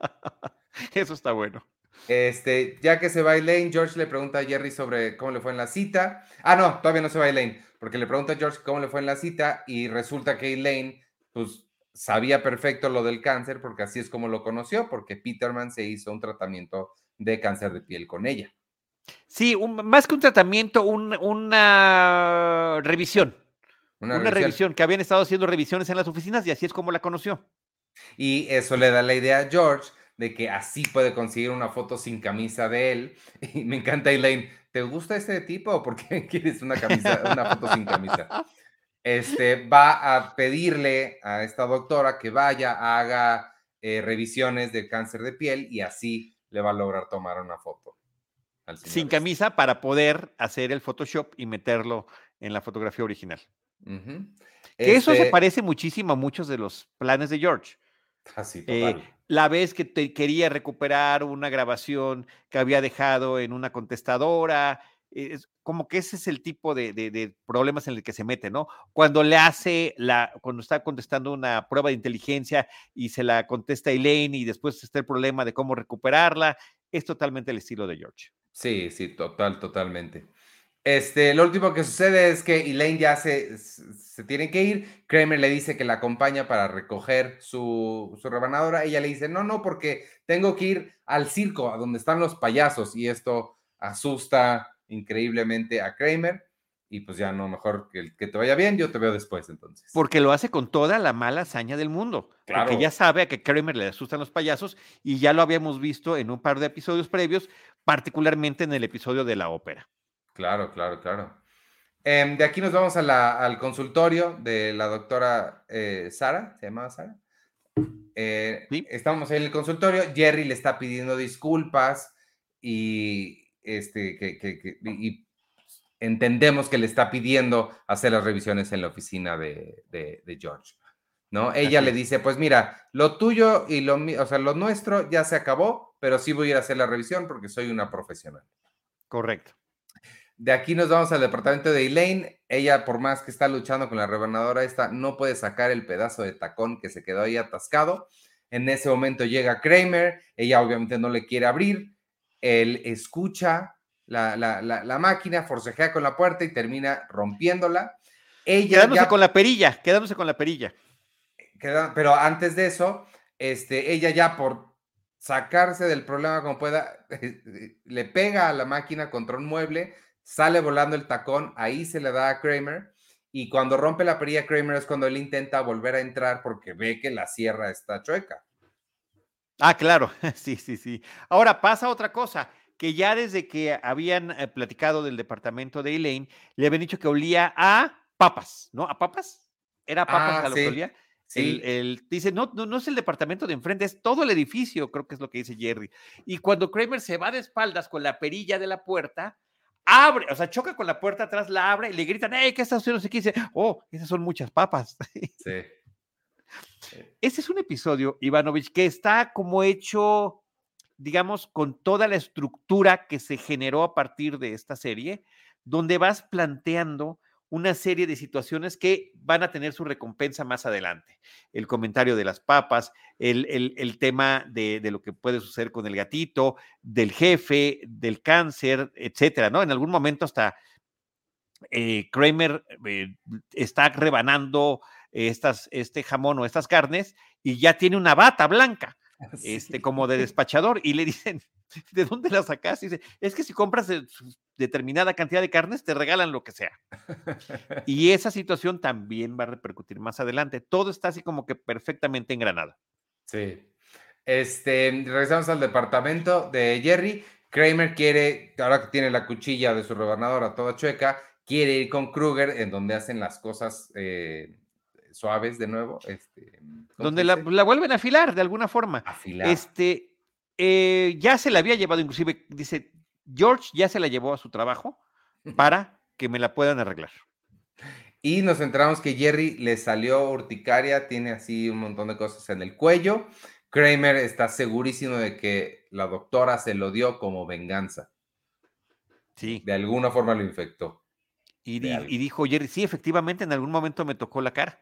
Speaker 1: Eso está bueno.
Speaker 2: Este, ya que se va Elaine, George le pregunta a Jerry sobre cómo le fue en la cita. Ah, no, todavía no se va Elaine, porque le pregunta a George cómo le fue en la cita y resulta que Elaine, pues, sabía perfecto lo del cáncer, porque así es como lo conoció, porque Peterman se hizo un tratamiento de cáncer de piel con ella.
Speaker 1: Sí, más que un tratamiento, una revisión. Una, revisión. que habían estado haciendo revisiones en las oficinas y así es como la conoció.
Speaker 2: Y eso le da la idea a George de que así puede conseguir una foto sin camisa de él. Y me encanta Elaine, ¿te gusta este tipo o por qué quieres una camisa, una foto sin camisa? Este va a pedirle a esta doctora que vaya, haga eh, revisiones de cáncer de piel y así le va a lograr tomar una foto.
Speaker 1: Sin camisa para poder hacer el Photoshop y meterlo en la fotografía original. Que eso se este parece muchísimo a muchos de los planes de George.
Speaker 2: Así, eh,
Speaker 1: la vez que te quería recuperar una grabación que había dejado en una contestadora, es como que ese es el tipo de, problemas en el que se mete, ¿no? Cuando le hace la, cuando está contestando una prueba de inteligencia y se la contesta Elaine y después está el problema de cómo recuperarla, es totalmente el estilo de George.
Speaker 2: Sí, sí, total, totalmente. Este, lo último que sucede es que Elaine ya se, se tiene que ir. Kramer le dice que la acompaña para recoger su, su, rebanadora. Ella le dice, no, no, porque tengo que ir al circo, a donde están los payasos. Y esto asusta increíblemente a Kramer. Y pues ya no, mejor que, que te vaya bien, yo te veo después entonces.
Speaker 1: Porque lo hace con toda la mala hazaña del mundo. Claro. Porque ya sabe a que Kramer le asustan los payasos y ya lo habíamos visto en un par de episodios previos, particularmente en el episodio de la ópera.
Speaker 2: Claro, claro, claro. Em, de aquí nos vamos al consultorio de la doctora eh, Sara, ¿se llamaba Sara? Eh, estamos en el consultorio, Jerry le está pidiendo disculpas y, este, que, y entendemos que le está pidiendo hacer las revisiones en la oficina de, George. ¿no? Ella le dice, pues mira, lo tuyo y lo, o sea, lo nuestro ya se acabó, pero sí voy a ir a hacer la revisión porque soy una profesional.
Speaker 1: Correcto.
Speaker 2: De aquí nos vamos al departamento de Elaine. Ella, por más que está luchando con la rebanadora esta, no puede sacar el pedazo de tacón que se quedó ahí atascado. En ese momento llega Kramer. Ella obviamente no le quiere abrir. Él escucha la, la, máquina, forcejea con la puerta y termina rompiéndola.
Speaker 1: Ella quedándose con la perilla, quedándose con la perilla.
Speaker 2: pero antes de eso, este, ella ya por sacarse del problema como pueda, le pega a la máquina contra un mueble, sale volando el tacón, ahí se le da a Kramer. Y cuando rompe la perilla Kramer es cuando él intenta volver a entrar porque ve que la sierra está chueca.
Speaker 1: Ah, claro, sí, sí, sí. Ahora pasa otra cosa, que ya desde que habían eh, platicado del departamento de Elaine, le habían dicho que olía a papas, ¿no? ¿A papas? ¿Era papas ah, a lo que olía? Sí. El, dice, no, no, no es el departamento de enfrente, es todo el edificio, creo que es lo que dice Jerry. Y cuando Kramer se va de espaldas con la perilla de la puerta, abre, o sea, choca con la puerta atrás, la abre y le gritan, ¡Ey, qué estás haciendo! Y dice, oh, esas son muchas papas.
Speaker 2: Sí.
Speaker 1: Ese es un episodio, Ivanovich, que está como hecho, digamos, con toda la estructura que se generó a partir de esta serie, donde vas planteando una serie de situaciones que van a tener su recompensa más adelante. El comentario de las papas, el, tema de, lo que puede suceder con el gatito, del jefe, del cáncer, etcétera, ¿no? En algún momento hasta eh, Kramer eh, está rebanando estas, este jamón o estas carnes y ya tiene una bata blanca. Este, como de despachador, y le dicen, ¿de dónde la sacas? Y dice, es que si compras determinada cantidad de carnes, te regalan lo que sea. Y esa situación también va a repercutir más adelante. Todo está así como que perfectamente engranado.
Speaker 2: Sí. Este, regresamos al departamento de Jerry. Kramer quiere, ahora que tiene la cuchilla de su rebanadora toda chueca, quiere ir con Kruger en donde hacen las cosas eh, suaves de nuevo. Este,
Speaker 1: donde la, vuelven a afilar de alguna forma.
Speaker 2: Afilar.
Speaker 1: Este, eh, ya se la había llevado, inclusive, dice, George ya se la llevó a su trabajo para que me la puedan arreglar.
Speaker 2: Y nos enteramos que Jerry le salió urticaria, tiene así un montón de cosas en el cuello. Kramer está segurísimo de que la doctora se lo dio como venganza.
Speaker 1: Sí.
Speaker 2: De alguna forma lo infectó.
Speaker 1: Y, y dijo Jerry, sí, efectivamente, en algún momento me tocó la cara.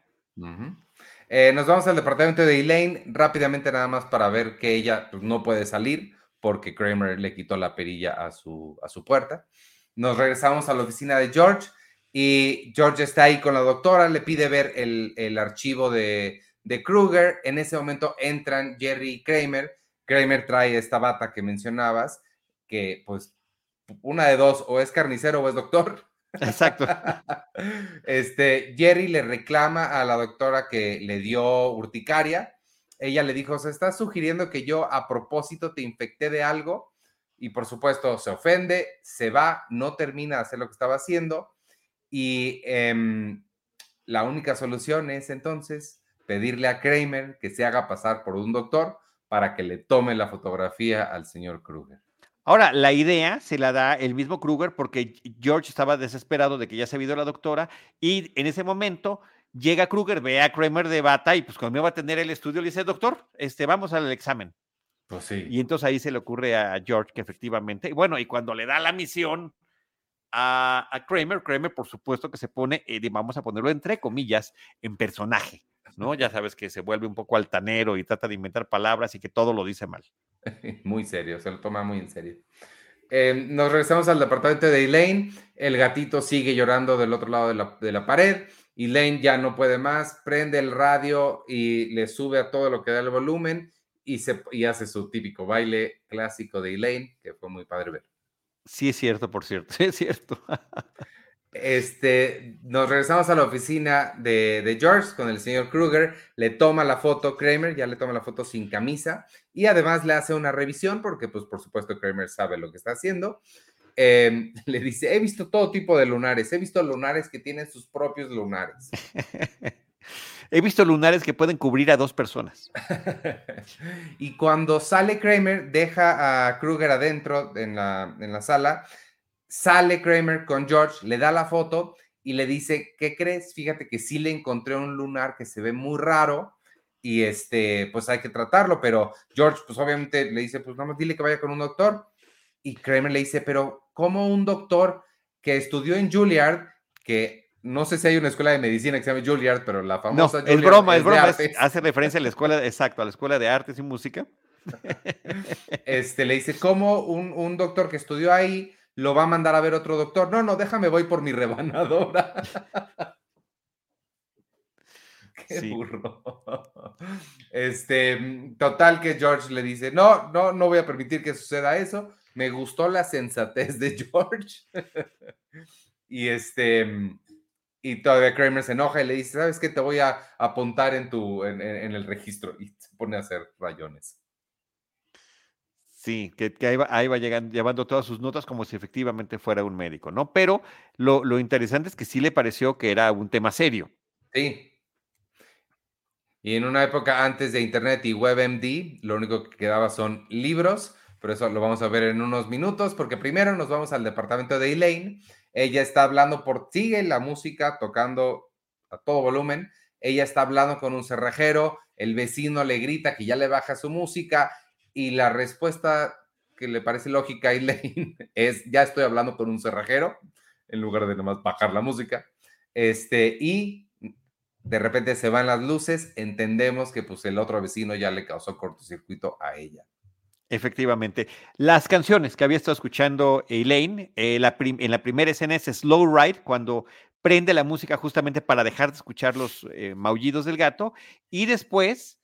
Speaker 2: Eh, nos vamos al departamento de Elaine rápidamente nada más para ver que ella pues, no puede salir porque Kramer le quitó la perilla a su, a su puerta. Nos regresamos a la oficina de George y George está ahí con la doctora, le pide ver el, archivo de, de, Kruger. En ese momento entran Jerry y Kramer. Kramer trae esta bata que mencionabas, que pues una de dos, o es carnicero o es doctor.
Speaker 1: Exacto.
Speaker 2: Este, Jerry le reclama a la doctora que le dio urticaria. Ella le dijo, se está sugiriendo que yo a propósito te infecté de algo. Y por supuesto se ofende, se va, no termina de hacer lo que estaba haciendo. Y em, la única solución es entonces pedirle a Kramer que se haga pasar por un doctor para que le tome la fotografía al señor Kruger.
Speaker 1: Ahora, la idea se la da el mismo Kruger porque George estaba desesperado de que ya se había ido la doctora y en ese momento llega Kruger, ve a Kramer de bata y pues cuando va a tener el estudio le dice, doctor, este, vamos al examen.
Speaker 2: Pues sí.
Speaker 1: Y entonces ahí se le ocurre a George que efectivamente, y bueno, y cuando le da la misión a, Kramer, Kramer por supuesto que se pone, eh, vamos a ponerlo entre comillas, en personaje, ¿no? Ya sabes que se vuelve un poco altanero y trata de inventar palabras y que todo lo dice mal.
Speaker 2: Muy serio, se lo toma muy en serio. Em, nos regresamos al departamento de Elaine. El gatito sigue llorando del otro lado de la, de la pared. Elaine ya no puede más, prende el radio y le sube a todo lo que da el volumen y, se, y hace su típico baile clásico de Elaine, que fue muy padre ver.
Speaker 1: Sí, es cierto, por cierto, sí, es cierto.
Speaker 2: Este, nos regresamos a la oficina de, George con el señor Kruger, le toma la foto Kramer, ya le toma la foto sin camisa y además le hace una revisión porque pues por supuesto Kramer sabe lo que está haciendo. Em, le dice, he visto todo tipo de lunares, he visto lunares que tienen sus propios lunares.
Speaker 1: he visto lunares que pueden cubrir a dos personas.
Speaker 2: y cuando sale Kramer, deja a Kruger adentro en la, en la sala Sale Kramer con George, le da la foto y le dice, ¿qué crees? Fíjate que sí le encontré un lunar que se ve muy raro y este, pues hay que tratarlo, pero George, pues obviamente le dice, pues vamos, dile que vaya con un doctor. Y Kramer le dice, pero ¿cómo un doctor que estudió en Juilliard, que no sé si hay una escuela de medicina que se llama Juilliard, pero la famosa...
Speaker 1: No, es broma, es, broma, hace referencia a la escuela, exacto, a la escuela de artes y música.
Speaker 2: este, le dice, ¿cómo un, un doctor que estudió ahí lo va a mandar a ver otro doctor. No, no, déjame, voy por mi rebanadora. Qué burro. Este, total que George le dice, no, no, no voy a permitir que suceda eso. Me gustó la sensatez de George. y este, y todavía Kramer se enoja y le dice, ¿sabes qué? Te voy a apuntar en tu, en el registro. Y se pone a hacer rayones.
Speaker 1: Sí, que, ahí, va, llegando, llevando todas sus notas como si efectivamente fuera un médico, ¿no? Pero lo, interesante es que sí le pareció que era un tema serio.
Speaker 2: Sí. Y en una época antes de Internet y WebMD, lo único que quedaba son libros, pero eso lo vamos a ver en unos minutos, porque primero nos vamos al departamento de Elaine. Ella está hablando por, sigue la música tocando a todo volumen. Ella está hablando con un cerrajero, el vecino le grita que ya le baja su música y la respuesta que le parece lógica a Elaine es, ya estoy hablando con un cerrajero, en lugar de nomás bajar la música. Este, y de repente se van las luces, entendemos que pues el otro vecino ya le causó cortocircuito a ella.
Speaker 1: Efectivamente. Las canciones que había estado escuchando Elaine, eh, en la primera escena es Slow Ride, cuando prende la música justamente para dejar de escuchar los eh, maullidos del gato, y después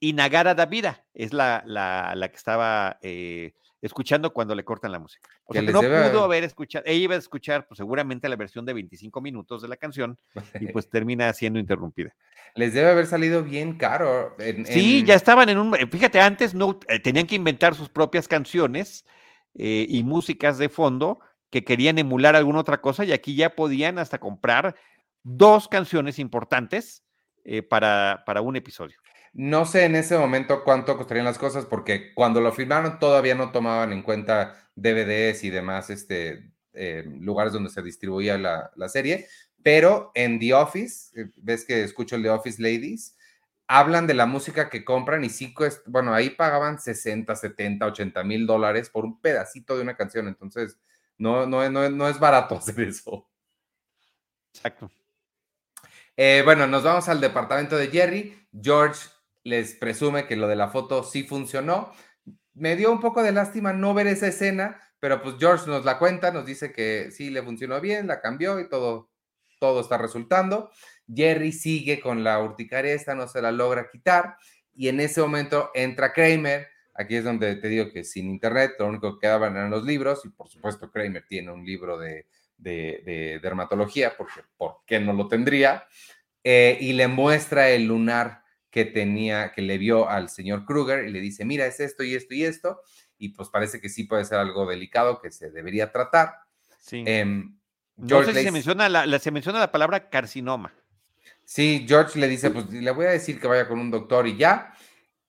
Speaker 1: y Nagara Davida es la, la, la que estaba eh, escuchando cuando le cortan la música. O sea, no pudo haber escuchado, ella iba a escuchar pues, seguramente la versión de 25 minutos de la canción y pues termina siendo interrumpida.
Speaker 2: Les debe haber salido bien caro.
Speaker 1: Sí, ya estaban en un, fíjate, antes no, eh, tenían que inventar sus propias canciones eh, y músicas de fondo que querían emular alguna otra cosa y aquí ya podían hasta comprar dos canciones importantes para, para un episodio.
Speaker 2: No sé en ese momento cuánto costarían las cosas, porque cuando lo firmaron todavía no tomaban en cuenta DVDs y demás este, eh, lugares donde se distribuía la, serie, pero en The Office, eh, ves que escucho el The Office Ladies, hablan de la música que compran y sí, bueno, ahí pagaban 60, 70, 80 mil dólares por un pedacito de una canción, entonces no, no, no, no es barato hacer eso.
Speaker 1: Exacto.
Speaker 2: Eh, bueno, nos vamos al departamento de Jerry. George les presume que lo de la foto sí funcionó. Me dio un poco de lástima no ver esa escena, pero pues George nos la cuenta, nos dice que sí le funcionó bien, la cambió y todo, todo está resultando. Jerry sigue con la urticaria esta, no se la logra quitar y en ese momento entra Kramer. Aquí es donde te digo que sin internet lo único que quedaban eran los libros y por supuesto Kramer tiene un libro de, dermatología, porque ¿por qué no lo tendría? Eh, y le muestra el lunar que tenía, que le vio al señor Kruger y le dice, mira, es esto y esto y esto, y pues parece que sí puede ser algo delicado que se debería tratar.
Speaker 1: Sí. Em, no sé si se menciona la, se menciona la palabra carcinoma.
Speaker 2: Sí, George le dice, pues le voy a decir que vaya con un doctor y ya.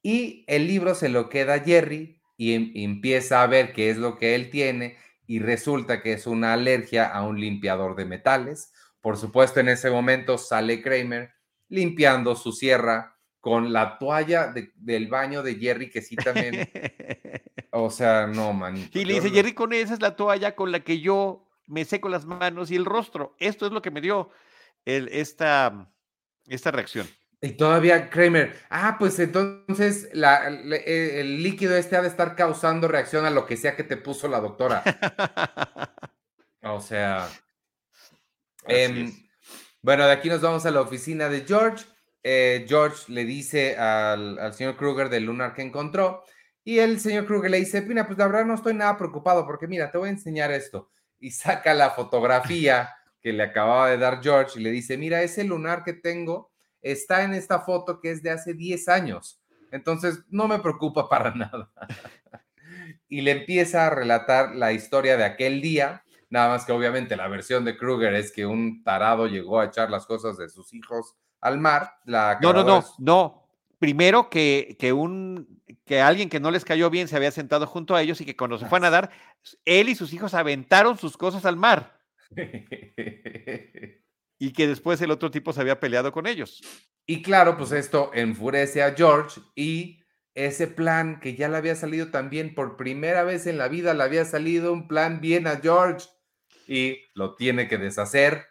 Speaker 2: Y el libro se lo queda a Jerry y, em, empieza a ver qué es lo que él tiene y resulta que es una alergia a un limpiador de metales. Por supuesto, en ese momento sale Kramer limpiando su sierra con la toalla del baño de Jerry, que sí también. o sea, no, manito.
Speaker 1: Y le dice, Jerry, con esa es la toalla con la que yo me seco las manos y el rostro. Esto es lo que me dio el, esta, esta reacción.
Speaker 2: Y todavía Kramer, ah, pues entonces la, e, el líquido este ha de estar causando reacción a lo que sea que te puso la doctora. o sea. Em, bueno, de aquí nos vamos a la oficina de George. Eh, George le dice al, señor Kruger del lunar que encontró. Y el señor Kruger le dice, mira, pues la verdad no estoy nada preocupado porque mira, te voy a enseñar esto. Y saca la fotografía que le acababa de dar George y le dice, mira, ese lunar que tengo está en esta foto que es de hace 10 años. Entonces, no me preocupa para nada. y le empieza a relatar la historia de aquel día, nada más que obviamente la versión de Kruger es que un tarado llegó a echar las cosas de sus hijos al mar. La
Speaker 1: no, no, no, no. Primero que, que, un, que alguien que no les cayó bien se había sentado junto a ellos y que cuando se fue a nadar, él y sus hijos aventaron sus cosas al mar. y que después el otro tipo se había peleado con ellos.
Speaker 2: Y claro, pues esto enfurece a George y ese plan que ya le había salido también por primera vez en la vida, le había salido un plan bien a George y lo tiene que deshacer,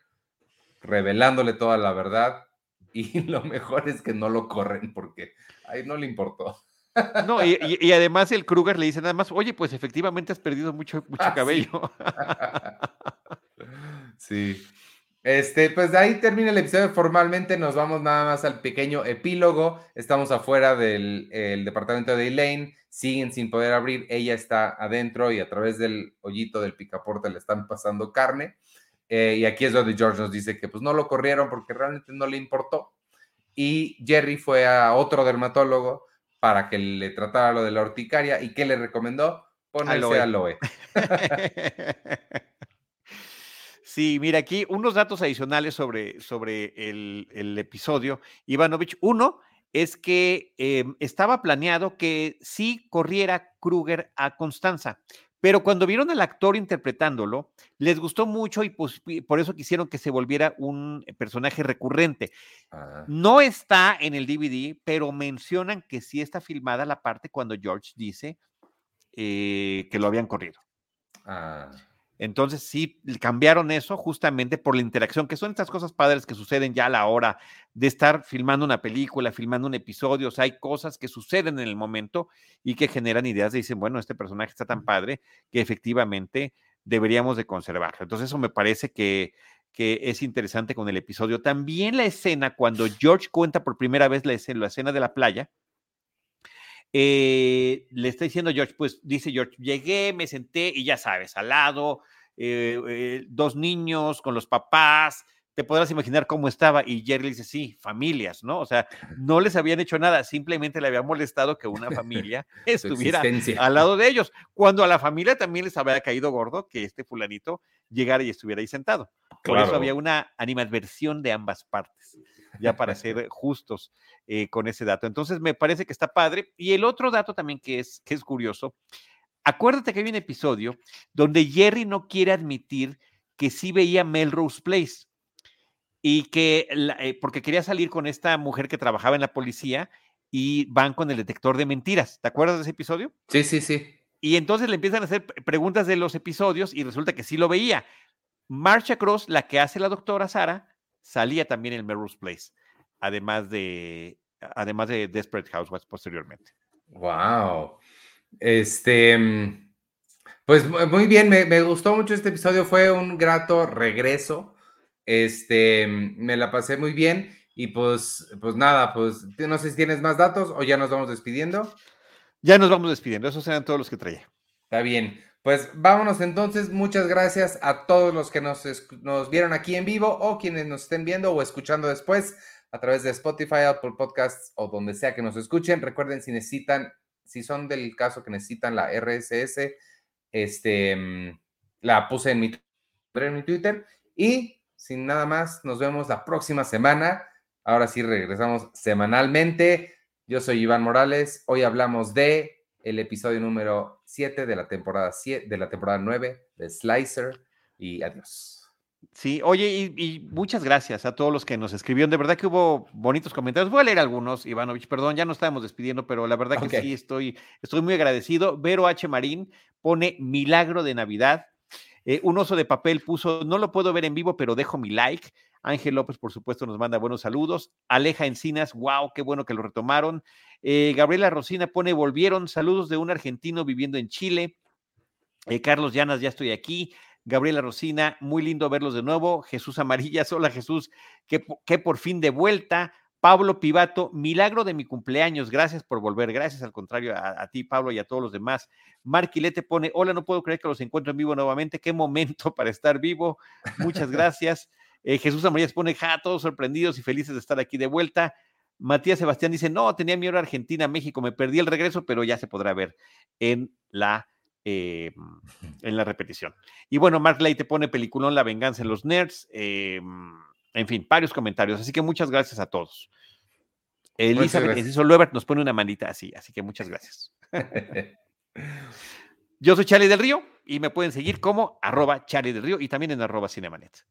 Speaker 2: revelándole toda la verdad. Y lo mejor es que no lo corren porque ahí no le importó.
Speaker 1: No, y, además el Kruger le dice nada más, oye, pues efectivamente has perdido mucho, mucho ah, cabello.
Speaker 2: Sí. Este, pues de ahí termina el episodio formalmente, nos vamos nada más al pequeño epílogo, estamos afuera del departamento de Elaine, siguen sin poder abrir, ella está adentro y a través del hoyito del picaporte le están pasando carne, eh, y aquí es donde George nos dice que pues no lo corrieron porque realmente no le importó, y Jerry fue a otro dermatólogo para que le tratara lo de la urticaria, y ¿qué le recomendó? Ponerse aloe. aloe.
Speaker 1: Sí, mira, aquí unos datos adicionales sobre, sobre el, episodio. Ivanovich, uno es que em, estaba planeado que sí corriera Kruger a Constanza, pero cuando vieron al actor interpretándolo, les gustó mucho y pues, por eso quisieron que se volviera un personaje recurrente. Ah. No está en el DVD, pero mencionan que sí está filmada la parte cuando George dice eh, que lo habían corrido. Ah. Entonces sí cambiaron eso justamente por la interacción, que son estas cosas padres que suceden ya a la hora de estar filmando una película, filmando un episodio. O sea, hay cosas que suceden en el momento y que generan ideas de dicen, bueno, este personaje está tan padre que efectivamente deberíamos de conservarlo. Entonces eso me parece que, que es interesante con el episodio. También la escena, cuando George cuenta por primera vez la escena, la escena de la playa, eh, le está diciendo George, pues dice George, llegué, me senté y ya sabes, al lado, eh, eh, dos niños con los papás, te podrás imaginar cómo estaba. Y Jerry le dice, sí, familias, ¿no? O sea, no les habían hecho nada, simplemente le había molestado que una familia estuviera al lado de ellos, cuando a la familia también les había caído gordo que este fulanito llegara y estuviera ahí sentado. Por eso había una animadversión de ambas partes, ya para ser justos eh, con ese dato. Entonces, me parece que está padre. Y el otro dato también que es, que es curioso, acuérdate que hay un episodio donde Jerry no quiere admitir que sí veía Melrose Place y que, eh, porque quería salir con esta mujer que trabajaba en la policía y van con el detector de mentiras. ¿Te acuerdas de ese episodio?
Speaker 2: Sí, sí, sí.
Speaker 1: Y entonces le empiezan a hacer preguntas de los episodios y resulta que sí lo veía. Marcha Cross, la que hace la doctora Sara, salía también en Melrose Place, además de, además de Desperate Housewives posteriormente.
Speaker 2: Wow. Este, mm, pues muy bien, me, gustó mucho este episodio, fue un grato regreso. Este, mm, me la pasé muy bien y pues, pues nada, pues no sé si tienes más datos o ya nos vamos despidiendo.
Speaker 1: Ya nos vamos despidiendo, esos eran todos los que traía.
Speaker 2: Está bien. Pues vámonos entonces. Muchas gracias a todos los que nos, nos vieron aquí en vivo o quienes nos estén viendo o escuchando después a través de Spotify, Apple Podcasts o donde sea que nos escuchen. Recuerden, si necesitan, si son del caso que necesitan la RSS, este, mm, la puse en mi, en mi Twitter. Y sin nada más, nos vemos la próxima semana. Ahora sí regresamos semanalmente. Yo soy Iván Morales. Hoy hablamos de el episodio número 7 de la temporada 7, de la temporada 9 de Slicer y adiós.
Speaker 1: Sí, oye, y, muchas gracias a todos los que nos escribieron. De verdad que hubo bonitos comentarios. Voy a leer algunos, Ivanovich, perdón, ya no estábamos despidiendo, pero la verdad que sí, estoy, estoy muy agradecido. Vero H. Marín pone Milagro de Navidad. Eh, un oso de papel puso, no lo puedo ver en vivo, pero dejo mi like. Ángel López, por supuesto, nos manda buenos saludos. Aleja Encinas, wow, qué bueno que lo retomaron. Eh, Gabriela Rosina pone, volvieron, saludos de un argentino viviendo en Chile. Eh, Carlos Llanas, ya estoy aquí. Gabriela Rosina, muy lindo verlos de nuevo. Jesús Amarillas, hola Jesús, que, por fin de vuelta. Pablo Pivato, milagro de mi cumpleaños, gracias por volver, gracias al contrario a, ti, Pablo, y a todos los demás. Marquilete pone, hola, no puedo creer que los encuentro en vivo nuevamente, qué momento para estar vivo, muchas gracias. Eh, Jesús Amarillas pone, ja, todos sorprendidos y felices de estar aquí de vuelta. Matías Sebastián dice, no, tenía mi hora Argentina, México, me perdí el regreso, pero ya se podrá ver en la eh, en la repetición. Y bueno, Mark Lay te pone peliculón La venganza en los nerds. Eh, en fin, varios comentarios. Así que muchas gracias a todos. Elizabeth Enciso Luebert nos pone una manita así, así que muchas gracias. Yo soy Charlie del Río y me pueden seguir como arroba Charlie del Río y también en arroba Cinemanet.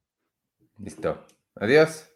Speaker 2: Listo. Adiós.